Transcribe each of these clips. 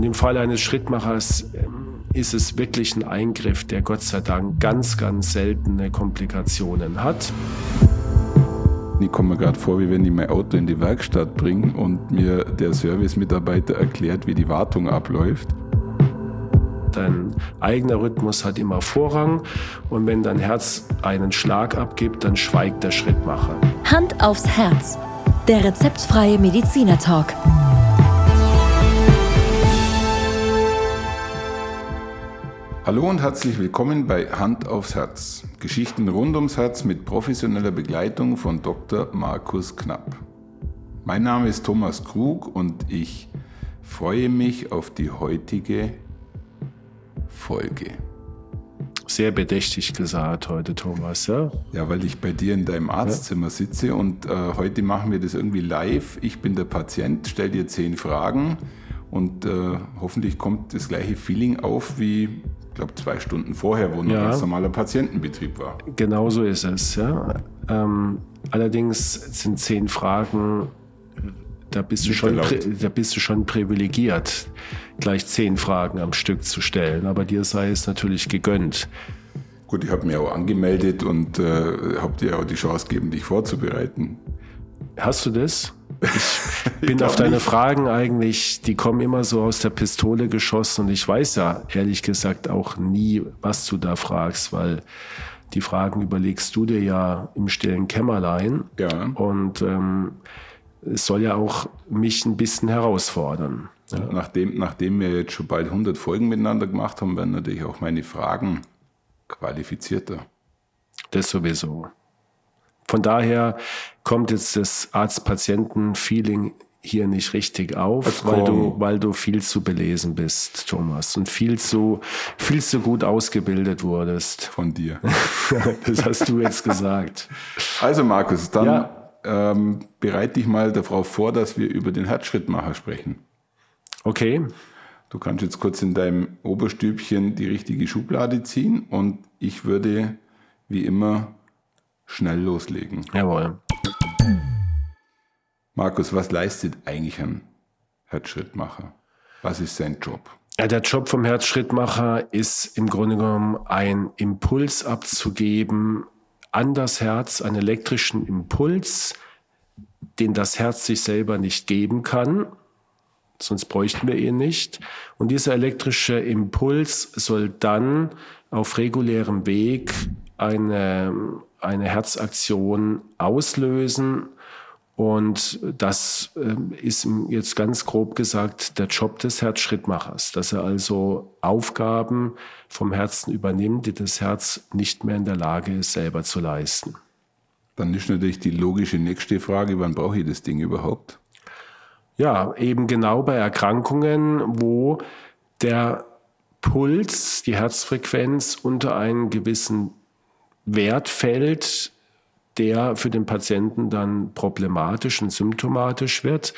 Und im Fall eines Schrittmachers ähm, ist es wirklich ein Eingriff, der Gott sei Dank ganz, ganz seltene Komplikationen hat. Ich komme mir gerade vor, wie wenn ich mein Auto in die Werkstatt bringe und mir der Servicemitarbeiter erklärt, wie die Wartung abläuft. Dein eigener Rhythmus hat immer Vorrang und wenn dein Herz einen Schlag abgibt, dann schweigt der Schrittmacher. Hand aufs Herz. Der rezeptfreie Mediziner Talk. Hallo und herzlich willkommen bei Hand aufs Herz. Geschichten rund ums Herz mit professioneller Begleitung von Dr. Markus Knapp. Mein Name ist Thomas Krug und ich freue mich auf die heutige Folge. Sehr bedächtig gesagt heute, Thomas. Ja, ja weil ich bei dir in deinem Arztzimmer sitze und äh, heute machen wir das irgendwie live. Ich bin der Patient, stell dir zehn Fragen und äh, hoffentlich kommt das gleiche Feeling auf wie glaube, zwei Stunden vorher, wo noch ja. ganz normaler Patientenbetrieb war. Genau so ist es, ja. Ähm, allerdings sind zehn Fragen, da bist, du schon, da bist du schon privilegiert, gleich zehn Fragen am Stück zu stellen. Aber dir sei es natürlich gegönnt. Gut, ich habe mich auch angemeldet und äh, habe dir auch die Chance gegeben, dich vorzubereiten. Hast du das? Ich bin auf deine nicht. Fragen eigentlich, die kommen immer so aus der Pistole geschossen und ich weiß ja ehrlich gesagt auch nie, was du da fragst, weil die Fragen überlegst du dir ja im stillen Kämmerlein. Ja. Und ähm, es soll ja auch mich ein bisschen herausfordern. Ja. Nachdem, nachdem wir jetzt schon bald 100 Folgen miteinander gemacht haben, werden natürlich auch meine Fragen qualifizierter. Das sowieso. Von daher kommt jetzt das Arzt-Patienten-Feeling hier nicht richtig auf, weil du, weil du viel zu belesen bist, Thomas, und viel zu, viel zu gut ausgebildet wurdest. Von dir. das hast du jetzt gesagt. Also Markus, dann ja. ähm, bereite dich mal darauf vor, dass wir über den Herzschrittmacher sprechen. Okay. Du kannst jetzt kurz in deinem Oberstübchen die richtige Schublade ziehen und ich würde wie immer schnell loslegen. Jawohl. Markus, was leistet eigentlich ein Herzschrittmacher? Was ist sein Job? Ja, der Job vom Herzschrittmacher ist im Grunde genommen ein Impuls abzugeben an das Herz, einen elektrischen Impuls, den das Herz sich selber nicht geben kann, sonst bräuchten wir ihn nicht. Und dieser elektrische Impuls soll dann auf regulärem Weg eine, eine Herzaktion auslösen. Und das ähm, ist jetzt ganz grob gesagt der Job des Herzschrittmachers, dass er also Aufgaben vom Herzen übernimmt, die das Herz nicht mehr in der Lage ist, selber zu leisten. Dann ist natürlich die logische nächste Frage, wann brauche ich das Ding überhaupt? Ja, eben genau bei Erkrankungen, wo der Puls, die Herzfrequenz unter einen gewissen Wert fällt, der für den Patienten dann problematisch und symptomatisch wird.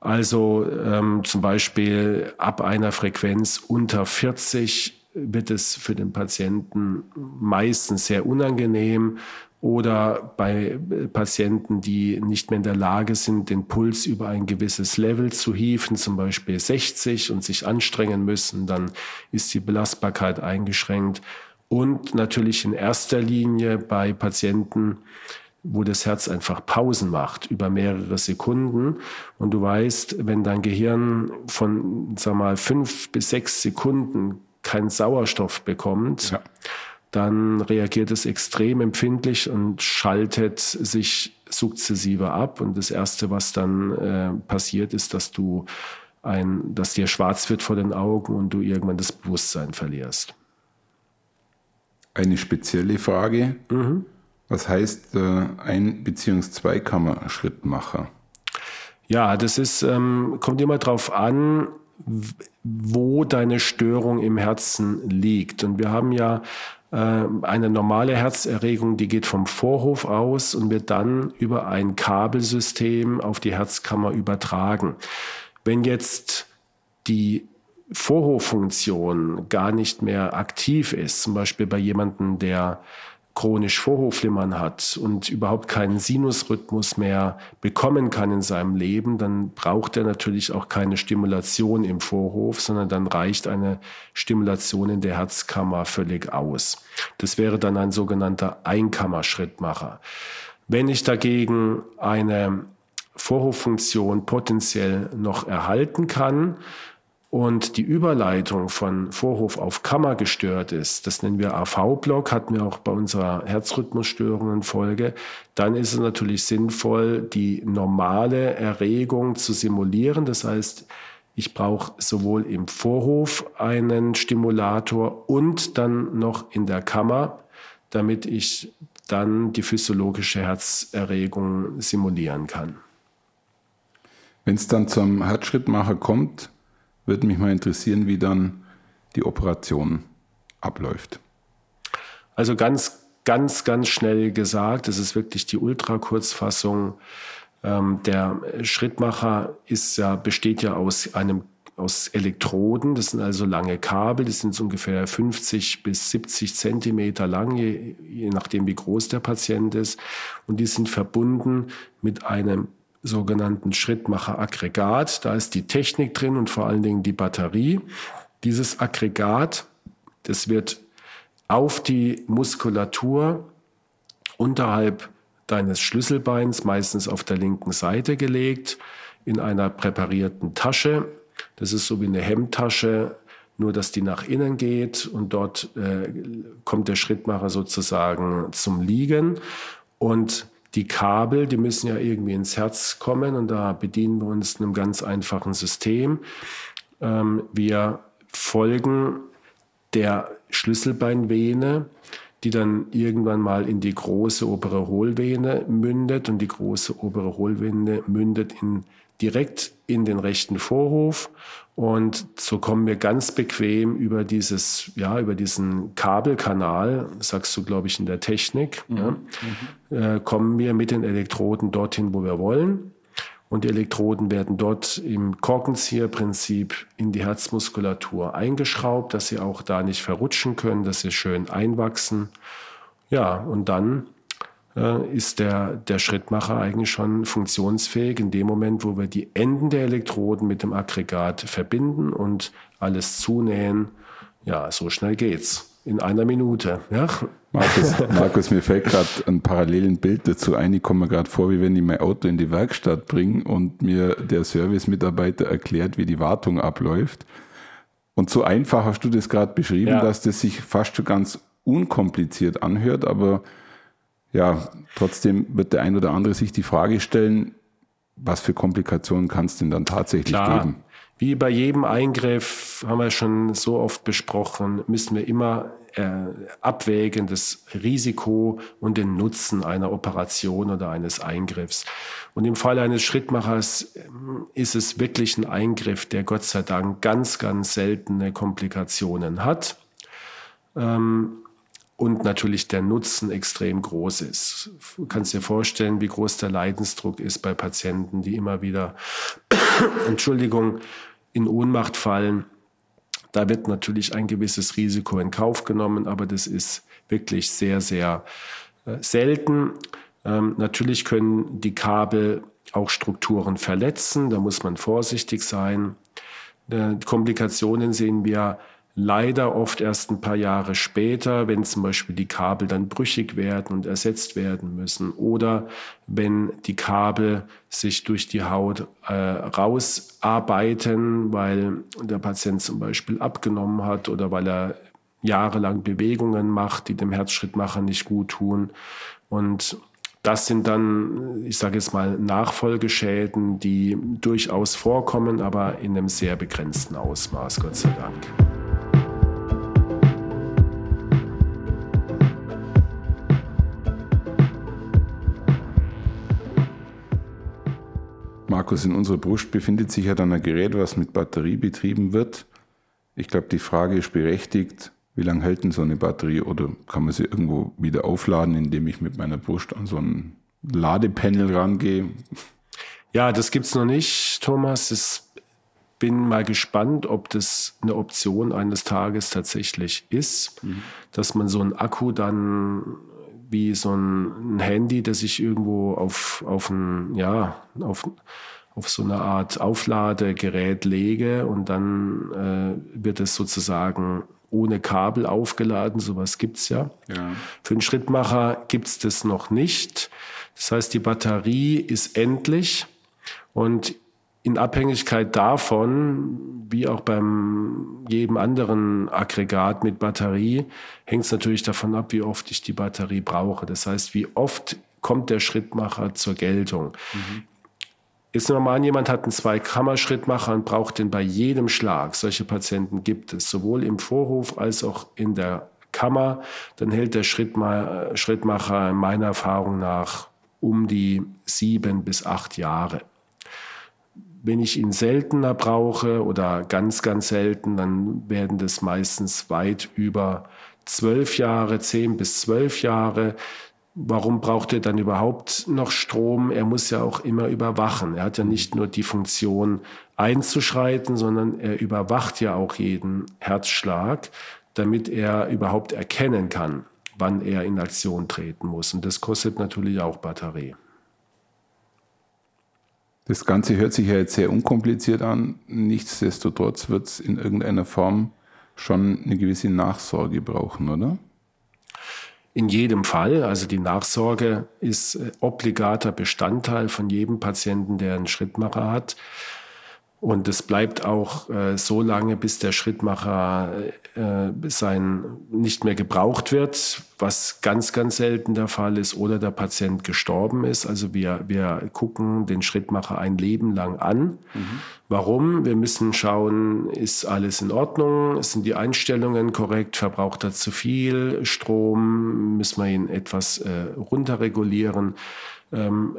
Also ähm, zum Beispiel ab einer Frequenz unter 40 wird es für den Patienten meistens sehr unangenehm oder bei Patienten, die nicht mehr in der Lage sind, den Puls über ein gewisses Level zu hieven, zum Beispiel 60 und sich anstrengen müssen, dann ist die Belastbarkeit eingeschränkt und natürlich in erster Linie bei Patienten, wo das Herz einfach Pausen macht über mehrere Sekunden. Und du weißt, wenn dein Gehirn von, sag mal, fünf bis sechs Sekunden keinen Sauerstoff bekommt, ja. dann reagiert es extrem empfindlich und schaltet sich sukzessive ab. Und das erste, was dann äh, passiert, ist, dass du ein, dass dir schwarz wird vor den Augen und du irgendwann das Bewusstsein verlierst eine spezielle Frage. Mhm. Was heißt äh, ein bzw. Zweikammer-Schrittmacher? Ja, das ist, ähm, kommt immer darauf an, wo deine Störung im Herzen liegt. Und wir haben ja äh, eine normale Herzerregung, die geht vom Vorhof aus und wird dann über ein Kabelsystem auf die Herzkammer übertragen. Wenn jetzt die Vorhoffunktion gar nicht mehr aktiv ist, zum Beispiel bei jemandem, der chronisch Vorhofflimmern hat und überhaupt keinen Sinusrhythmus mehr bekommen kann in seinem Leben, dann braucht er natürlich auch keine Stimulation im Vorhof, sondern dann reicht eine Stimulation in der Herzkammer völlig aus. Das wäre dann ein sogenannter Einkammerschrittmacher. Wenn ich dagegen eine Vorhoffunktion potenziell noch erhalten kann, und die Überleitung von Vorhof auf Kammer gestört ist, das nennen wir AV-Block, hatten wir auch bei unserer Herzrhythmusstörungen-Folge, dann ist es natürlich sinnvoll, die normale Erregung zu simulieren. Das heißt, ich brauche sowohl im Vorhof einen Stimulator und dann noch in der Kammer, damit ich dann die physiologische Herzerregung simulieren kann. Wenn es dann zum Herzschrittmacher kommt, würde mich mal interessieren, wie dann die Operation abläuft. Also ganz, ganz, ganz schnell gesagt, es ist wirklich die Ultrakurzfassung. Ähm, der Schrittmacher ist ja, besteht ja aus einem aus Elektroden, das sind also lange Kabel, die sind so ungefähr 50 bis 70 Zentimeter lang, je, je nachdem wie groß der Patient ist. Und die sind verbunden mit einem sogenannten Schrittmacher-Aggregat. Da ist die Technik drin und vor allen Dingen die Batterie. Dieses Aggregat, das wird auf die Muskulatur unterhalb deines Schlüsselbeins, meistens auf der linken Seite gelegt, in einer präparierten Tasche. Das ist so wie eine Hemdtasche, nur dass die nach innen geht und dort äh, kommt der Schrittmacher sozusagen zum Liegen. Und die Kabel, die müssen ja irgendwie ins Herz kommen und da bedienen wir uns einem ganz einfachen System. Ähm, wir folgen der Schlüsselbeinvene, die dann irgendwann mal in die große obere Hohlvene mündet und die große obere Hohlvene mündet in direkt in den rechten Vorhof und so kommen wir ganz bequem über dieses, ja, über diesen Kabelkanal, sagst du, glaube ich, in der Technik, mhm. Ja, äh, kommen wir mit den Elektroden dorthin, wo wir wollen. Und die Elektroden werden dort im Korkenzieherprinzip in die Herzmuskulatur eingeschraubt, dass sie auch da nicht verrutschen können, dass sie schön einwachsen. Ja, und dann ist der, der Schrittmacher eigentlich schon funktionsfähig in dem Moment, wo wir die Enden der Elektroden mit dem Aggregat verbinden und alles zunähen. Ja, so schnell geht's. In einer Minute. Ja. Markus, Markus mir fällt gerade ein parallelen Bild dazu ein. Ich komme mir gerade vor, wie wenn ich mein Auto in die Werkstatt bringe und mir der Servicemitarbeiter erklärt, wie die Wartung abläuft. Und so einfach hast du das gerade beschrieben, ja. dass das sich fast schon ganz unkompliziert anhört, aber ja, trotzdem wird der ein oder andere sich die Frage stellen, was für Komplikationen kann es denn dann tatsächlich Klar. geben? Wie bei jedem Eingriff haben wir schon so oft besprochen, müssen wir immer äh, abwägen das Risiko und den Nutzen einer Operation oder eines Eingriffs. Und im Fall eines Schrittmachers ähm, ist es wirklich ein Eingriff, der Gott sei Dank ganz, ganz seltene Komplikationen hat. Ähm, und natürlich der Nutzen extrem groß ist. Du kannst dir vorstellen, wie groß der Leidensdruck ist bei Patienten, die immer wieder, Entschuldigung, in Ohnmacht fallen. Da wird natürlich ein gewisses Risiko in Kauf genommen, aber das ist wirklich sehr, sehr äh, selten. Ähm, natürlich können die Kabel auch Strukturen verletzen, da muss man vorsichtig sein. Äh, Komplikationen sehen wir leider oft erst ein paar Jahre später, wenn zum Beispiel die Kabel dann brüchig werden und ersetzt werden müssen oder wenn die Kabel sich durch die Haut äh, rausarbeiten, weil der Patient zum Beispiel abgenommen hat oder weil er jahrelang Bewegungen macht, die dem Herzschrittmacher nicht gut tun. Und das sind dann, ich sage jetzt mal, Nachfolgeschäden, die durchaus vorkommen, aber in einem sehr begrenzten Ausmaß, Gott sei Dank. Markus, in unserer Brust befindet sich ja dann ein Gerät, was mit Batterie betrieben wird. Ich glaube, die Frage ist berechtigt, wie lange hält denn so eine Batterie oder kann man sie irgendwo wieder aufladen, indem ich mit meiner Brust an so ein Ladepanel rangehe? Ja, das gibt es noch nicht, Thomas. Ich bin mal gespannt, ob das eine Option eines Tages tatsächlich ist, mhm. dass man so einen Akku dann wie so ein, ein Handy, das ich irgendwo auf, auf ein, ja, auf, auf so eine Art Aufladegerät lege und dann äh, wird es sozusagen ohne Kabel aufgeladen. Sowas gibt's ja. ja. Für einen Schrittmacher gibt's das noch nicht. Das heißt, die Batterie ist endlich und in Abhängigkeit davon, wie auch beim jedem anderen Aggregat mit Batterie, hängt es natürlich davon ab, wie oft ich die Batterie brauche. Das heißt, wie oft kommt der Schrittmacher zur Geltung. Mhm. Jetzt normal, jemand hat einen Zweikammer-Schrittmacher und braucht den bei jedem Schlag. Solche Patienten gibt es, sowohl im Vorhof als auch in der Kammer. Dann hält der Schrittmacher meiner Erfahrung nach um die sieben bis acht Jahre. Wenn ich ihn seltener brauche oder ganz, ganz selten, dann werden das meistens weit über zwölf Jahre, zehn bis zwölf Jahre. Warum braucht er dann überhaupt noch Strom? Er muss ja auch immer überwachen. Er hat ja nicht nur die Funktion einzuschreiten, sondern er überwacht ja auch jeden Herzschlag, damit er überhaupt erkennen kann, wann er in Aktion treten muss. Und das kostet natürlich auch Batterie. Das Ganze hört sich ja jetzt sehr unkompliziert an. Nichtsdestotrotz wird es in irgendeiner Form schon eine gewisse Nachsorge brauchen, oder? In jedem Fall, also die Nachsorge ist äh, obligater Bestandteil von jedem Patienten, der einen Schrittmacher hat. Und es bleibt auch äh, so lange, bis der Schrittmacher äh, sein nicht mehr gebraucht wird, was ganz, ganz selten der Fall ist, oder der Patient gestorben ist. Also wir, wir gucken den Schrittmacher ein Leben lang an. Mhm. Warum? Wir müssen schauen, ist alles in Ordnung? Sind die Einstellungen korrekt? Verbraucht er zu viel Strom? Müssen wir ihn etwas äh, runterregulieren? Ähm,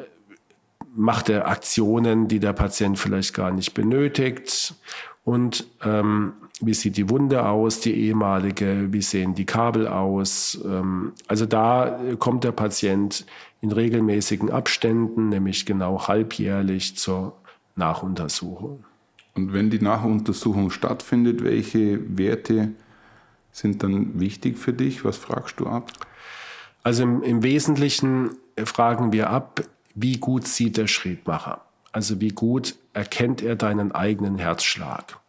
macht er Aktionen, die der Patient vielleicht gar nicht benötigt. Und ähm, wie sieht die Wunde aus, die ehemalige, wie sehen die Kabel aus. Ähm, also da kommt der Patient in regelmäßigen Abständen, nämlich genau halbjährlich zur Nachuntersuchung. Und wenn die Nachuntersuchung stattfindet, welche Werte sind dann wichtig für dich? Was fragst du ab? Also im, im Wesentlichen fragen wir ab, wie gut sieht der Schrittmacher? Also wie gut erkennt er deinen eigenen Herzschlag?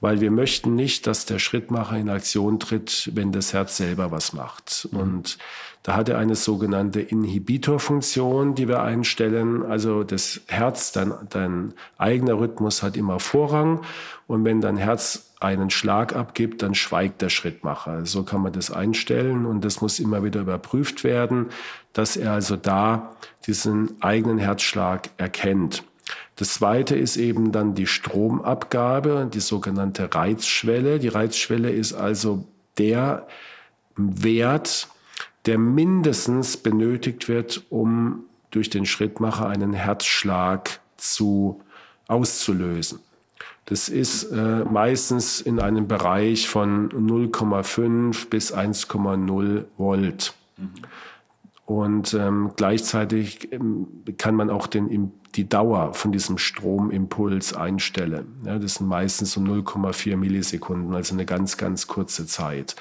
Weil wir möchten nicht, dass der Schrittmacher in Aktion tritt, wenn das Herz selber was macht. Mhm. Und da hat er eine sogenannte Inhibitorfunktion, die wir einstellen. Also das Herz, dein, dein eigener Rhythmus hat immer Vorrang. Und wenn dein Herz einen Schlag abgibt, dann schweigt der Schrittmacher. So kann man das einstellen und das muss immer wieder überprüft werden, dass er also da diesen eigenen Herzschlag erkennt. Das zweite ist eben dann die Stromabgabe, die sogenannte Reizschwelle. Die Reizschwelle ist also der Wert, der mindestens benötigt wird, um durch den Schrittmacher einen Herzschlag zu auszulösen. Das ist äh, meistens in einem Bereich von 0,5 bis 1,0 Volt. Mhm. Und ähm, gleichzeitig ähm, kann man auch den, die Dauer von diesem Stromimpuls einstellen. Ja, das sind meistens so 0,4 Millisekunden, also eine ganz, ganz kurze Zeit.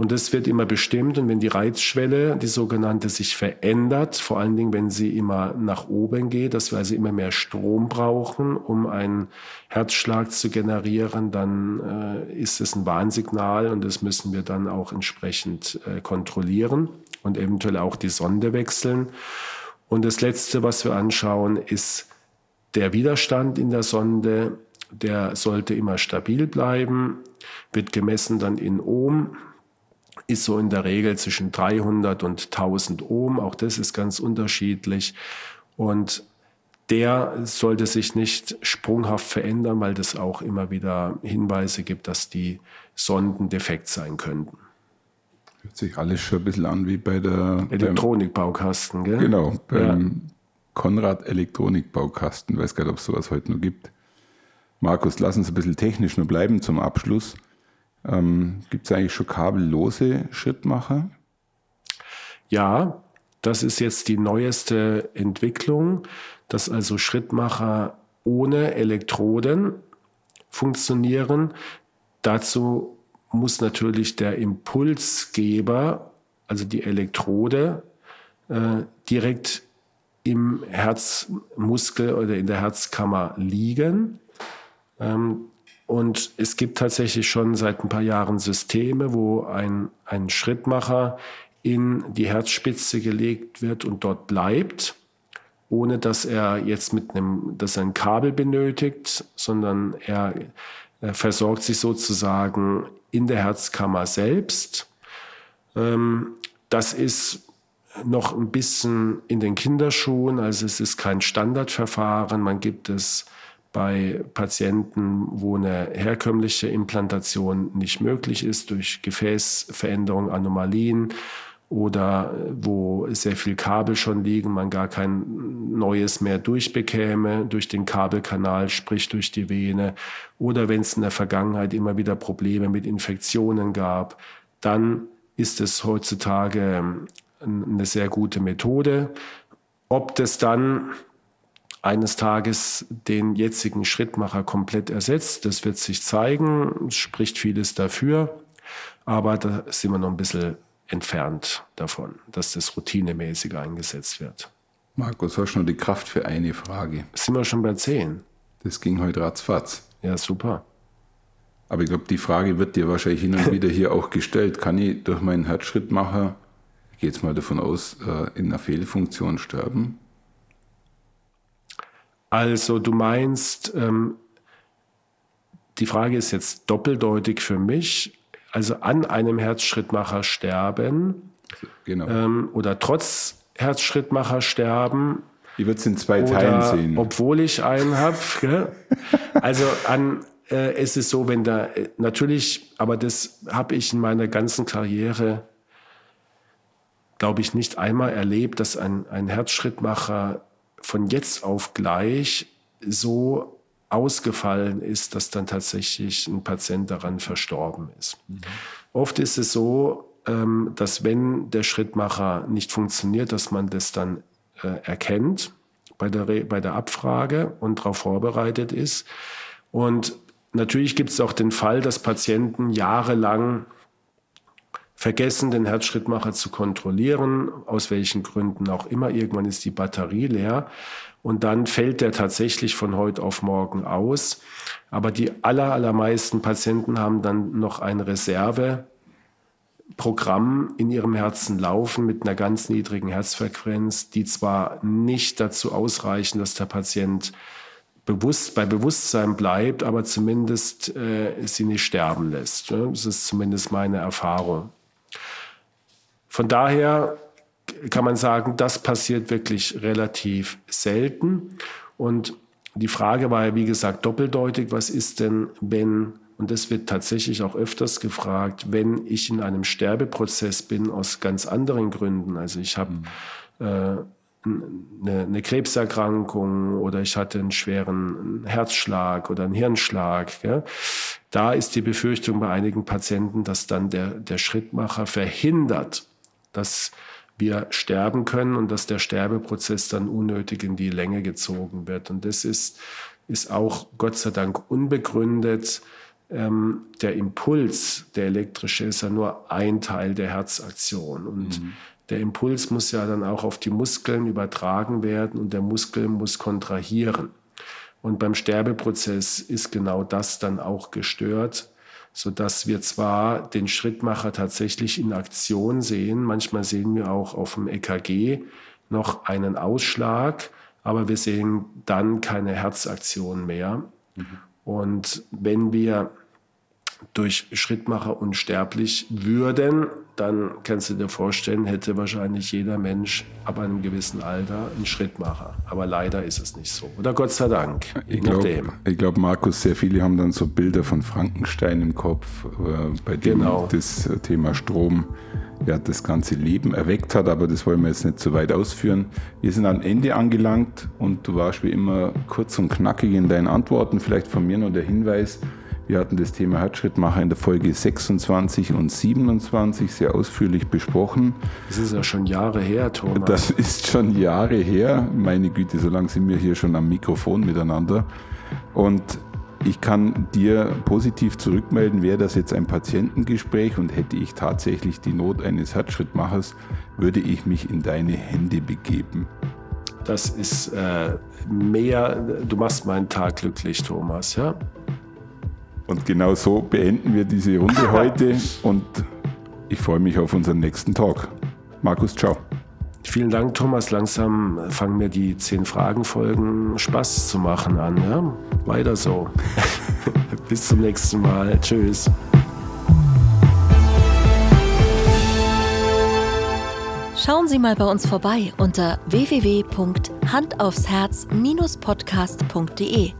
Und das wird immer bestimmt. Und wenn die Reizschwelle, die sogenannte, sich verändert, vor allen Dingen, wenn sie immer nach oben geht, dass wir also immer mehr Strom brauchen, um einen Herzschlag zu generieren, dann äh, ist es ein Warnsignal und das müssen wir dann auch entsprechend äh, kontrollieren und eventuell auch die Sonde wechseln. Und das Letzte, was wir anschauen, ist der Widerstand in der Sonde. Der sollte immer stabil bleiben, wird gemessen dann in Ohm, ist so in der Regel zwischen 300 und 1000 Ohm. Auch das ist ganz unterschiedlich. Und der sollte sich nicht sprunghaft verändern, weil das auch immer wieder Hinweise gibt, dass die Sonden defekt sein könnten. Hört sich alles schon ein bisschen an wie bei der Elektronikbaukasten, gell? Genau, beim ja. Konrad Elektronikbaukasten. Ich weiß gar nicht, ob es sowas heute noch gibt. Markus, lass uns ein bisschen technisch nur bleiben zum Abschluss. Ähm, gibt es eigentlich schon kabellose Schrittmacher? Ja, das ist jetzt die neueste Entwicklung, dass also Schrittmacher ohne Elektroden funktionieren. Dazu muss natürlich der Impulsgeber also die Elektrode, äh, direkt im Herzmuskel oder in der Herzkammer liegen. Ähm, und es gibt tatsächlich schon seit ein paar Jahren Systeme, wo ein, ein Schrittmacher in die Herzspitze gelegt wird und dort bleibt, ohne dass er jetzt mit einem, dass er ein Kabel benötigt, sondern er, er versorgt sich sozusagen in der Herzkammer selbst. Ähm, das ist noch ein bisschen in den Kinderschuhen, also es ist kein Standardverfahren. Man gibt es bei Patienten, wo eine herkömmliche Implantation nicht möglich ist durch Gefäßveränderung, Anomalien oder wo sehr viel Kabel schon liegen, man gar kein neues mehr durchbekäme durch den Kabelkanal, sprich durch die Vene, oder wenn es in der Vergangenheit immer wieder Probleme mit Infektionen gab, dann ist es heutzutage ähm, eine sehr gute Methode. Ob das dann eines Tages den jetzigen Schrittmacher komplett ersetzt, das wird sich zeigen. Es spricht vieles dafür, aber da sind wir noch ein bisschen entfernt davon, dass das routinemäßig eingesetzt wird. Markus, hast du noch die Kraft für eine Frage? Sind wir schon bei zehn? Das ging heute ratzfatz. Ja, super. Aber ich glaube, die Frage wird dir wahrscheinlich hin und wieder hier auch gestellt. Kann ich durch meinen Herzschrittmacher, ich gehe jetzt mal davon aus, äh, in einer Fehlfunktion sterben? Also du meinst, ähm, die Frage ist jetzt doppeldeutig für mich also an einem Herzschrittmacher sterben genau. ähm, oder trotz Herzschrittmacher sterben. Ich würde es in zwei Teilen sehen. Obwohl ich einen habe. also an, äh, es ist so, wenn da äh, natürlich, aber das habe ich in meiner ganzen Karriere, glaube ich, nicht einmal erlebt, dass ein, ein Herzschrittmacher von jetzt auf gleich so ausgefallen ist, dass dann tatsächlich ein Patient daran verstorben ist. Mhm. Oft ist es so, ähm, dass wenn der Schrittmacher nicht funktioniert, dass man das dann äh, erkennt bei der, bei der Abfrage und darauf vorbereitet ist. Und natürlich gibt es auch den Fall, dass Patienten jahrelang vergessen, den Herzschrittmacher zu kontrollieren, aus welchen Gründen auch immer. Irgendwann ist die Batterie leer und dann fällt der tatsächlich von heute auf morgen aus. Aber die aller, allermeisten Patienten haben dann noch ein Reserveprogramm in ihrem Herzen laufen mit einer ganz niedrigen Herzfrequenz, die zwar nicht dazu ausreichen, dass der Patient bewusst, bei Bewusstsein bleibt, aber zumindest äh, sie nicht sterben lässt. Das ist zumindest meine Erfahrung. Von daher kann man sagen, das passiert wirklich relativ selten. Und die Frage war ja, wie gesagt, doppeldeutig. Was ist denn, wenn, und das wird tatsächlich auch öfters gefragt, wenn ich in einem Sterbeprozess bin aus ganz anderen Gründen. Also ich habe mhm. äh, eine, eine, Krebserkrankung oder ich hatte einen schweren Herzschlag oder einen Hirnschlag. Ja. Da ist die Befürchtung bei einigen Patienten, dass dann der, der Schrittmacher verhindert, dass wir sterben können und dass der Sterbeprozess dann unnötig in die Länge gezogen wird. Und das ist, ist auch Gott sei Dank unbegründet. Ähm, der Impuls, der elektrische, ist ja nur ein Teil der Herzaktion. Und mhm. der Impuls muss ja dann auch auf die Muskeln übertragen werden und der Muskel muss kontrahieren. Und beim Sterbeprozess ist genau das dann auch gestört so dass wir zwar den Schrittmacher tatsächlich in Aktion sehen, manchmal sehen wir auch auf dem EKG noch einen Ausschlag, aber wir sehen dann keine Herzaktion mehr. Mhm. Und wenn wir durch Schrittmacher unsterblich würden, dann kannst du dir vorstellen, hätte wahrscheinlich jeder Mensch ab einem gewissen Alter einen Schrittmacher. Aber leider ist es nicht so. Oder Gott sei Dank. Ich glaube, glaub, Markus, sehr viele haben dann so Bilder von Frankenstein im Kopf, äh, bei dem genau. das äh, Thema Strom ja, das ganze Leben erweckt hat. Aber das wollen wir jetzt nicht zu weit ausführen. Wir sind am Ende angelangt und du warst wie immer kurz und knackig in deinen Antworten. Vielleicht von mir noch der Hinweis, wir hatten das Thema Herzschrittmacher in der Folge 26 und 27 sehr ausführlich besprochen. Das ist ja schon Jahre her, Thomas. Das ist schon Jahre her. Meine Güte, so lange sind wir hier schon am Mikrofon miteinander. Und ich kann dir positiv zurückmelden, wäre das jetzt ein Patientengespräch und hätte ich tatsächlich die Not eines Herzschrittmachers, würde ich mich in deine Hände begeben. Das ist äh, mehr, du machst meinen Tag glücklich, Thomas, ja? Und genau so beenden wir diese Runde heute und ich freue mich auf unseren nächsten Talk. Markus, ciao. Vielen Dank, Thomas. Langsam fangen mir die zehn Fragen-Folgen Spaß zu machen an. Ja? Weiter so. Bis zum nächsten Mal. Tschüss. Schauen Sie mal bei uns vorbei unter www.handaufsherz-podcast.de